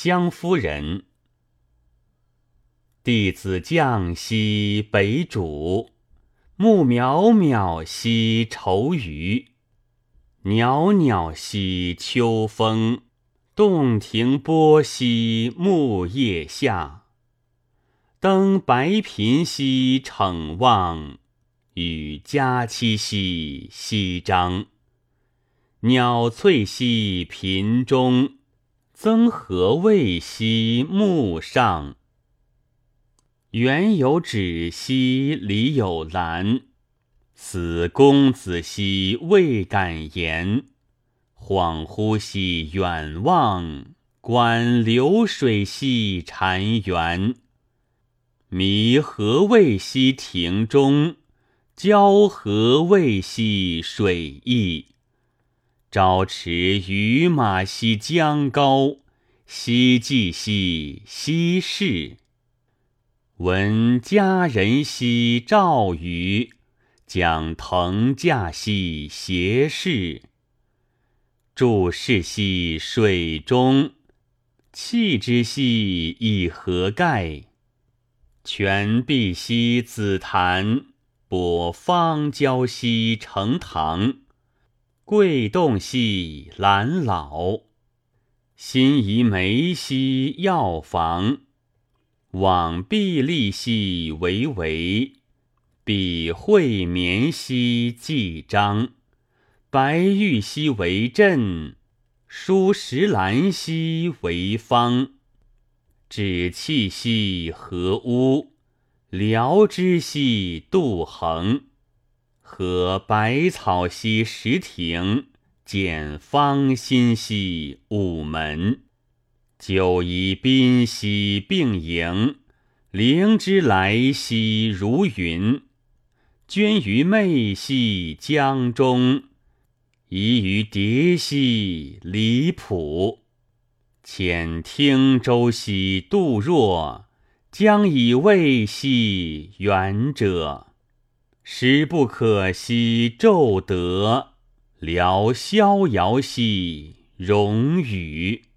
湘夫人。弟子降兮北渚，木渺渺兮愁余。袅袅兮秋风，洞庭波兮木叶下。登白频兮骋望，与佳期兮西张。鸟翠兮频中，曾何谓兮木上。园有芷兮篱有兰，此公子兮未敢言。恍惚兮远望，观流水兮潺湲。迷何谓兮庭中，交何谓兮水驿。朝驰于马兮江高，夕济兮西市。闻佳人兮赵宇，将腾驾兮斜视。注视兮水中，弃之兮以何盖？泉碧兮紫檀，泊芳郊兮成堂。桂洞兮兰老，辛夷眉兮药房。往碧丽兮为为，比惠绵兮既张。白玉兮为镇，疏石兰兮为方。止气兮和屋，疗之兮杜衡。和百草兮石庭，见芳心兮午门。九夷宾兮并迎，灵芝来兮如云。鹃于媚兮江中，移于蝶兮离浦。遣汀舟兮杜若，将以慰兮远者。时不可兮骤得，聊逍遥兮容与。